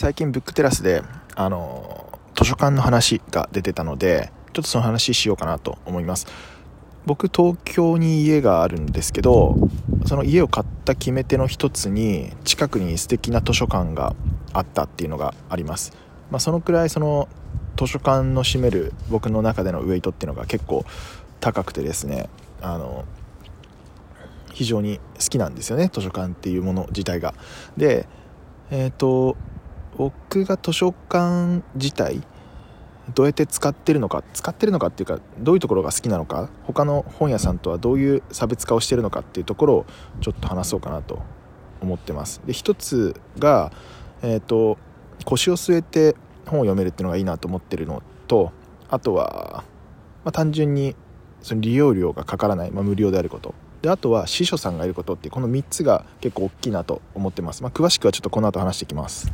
最近ブックテラスであの図書館の話が出てたのでちょっとその話しようかなと思います。僕東京に家があるんですけどその家を買った決め手の一つに近くに素敵な図書館があったっていうのがあります、まあ、そのくらいその図書館の占める僕の中でのウェイトっていうのが結構高くてですねあの非常に好きなんですよね図書館っていうもの自体が。でえっ、ー、と僕が図書館自体どうやって使ってるのか使ってるのかっていうかどういうところが好きなのか他の本屋さんとはどういう差別化をしてるのかっていうところをちょっと話そうかなと思ってます。で一つが、えーと、腰を据えて本を読めるっていうのがいいなと思ってるのとあとは、まあ、単純にその利用料がかからない、まあ、無料であること。であとは司書さんがいることってこの3つが結構大きいなと思ってます、まあ、詳しくはちょっとこの後話していきます。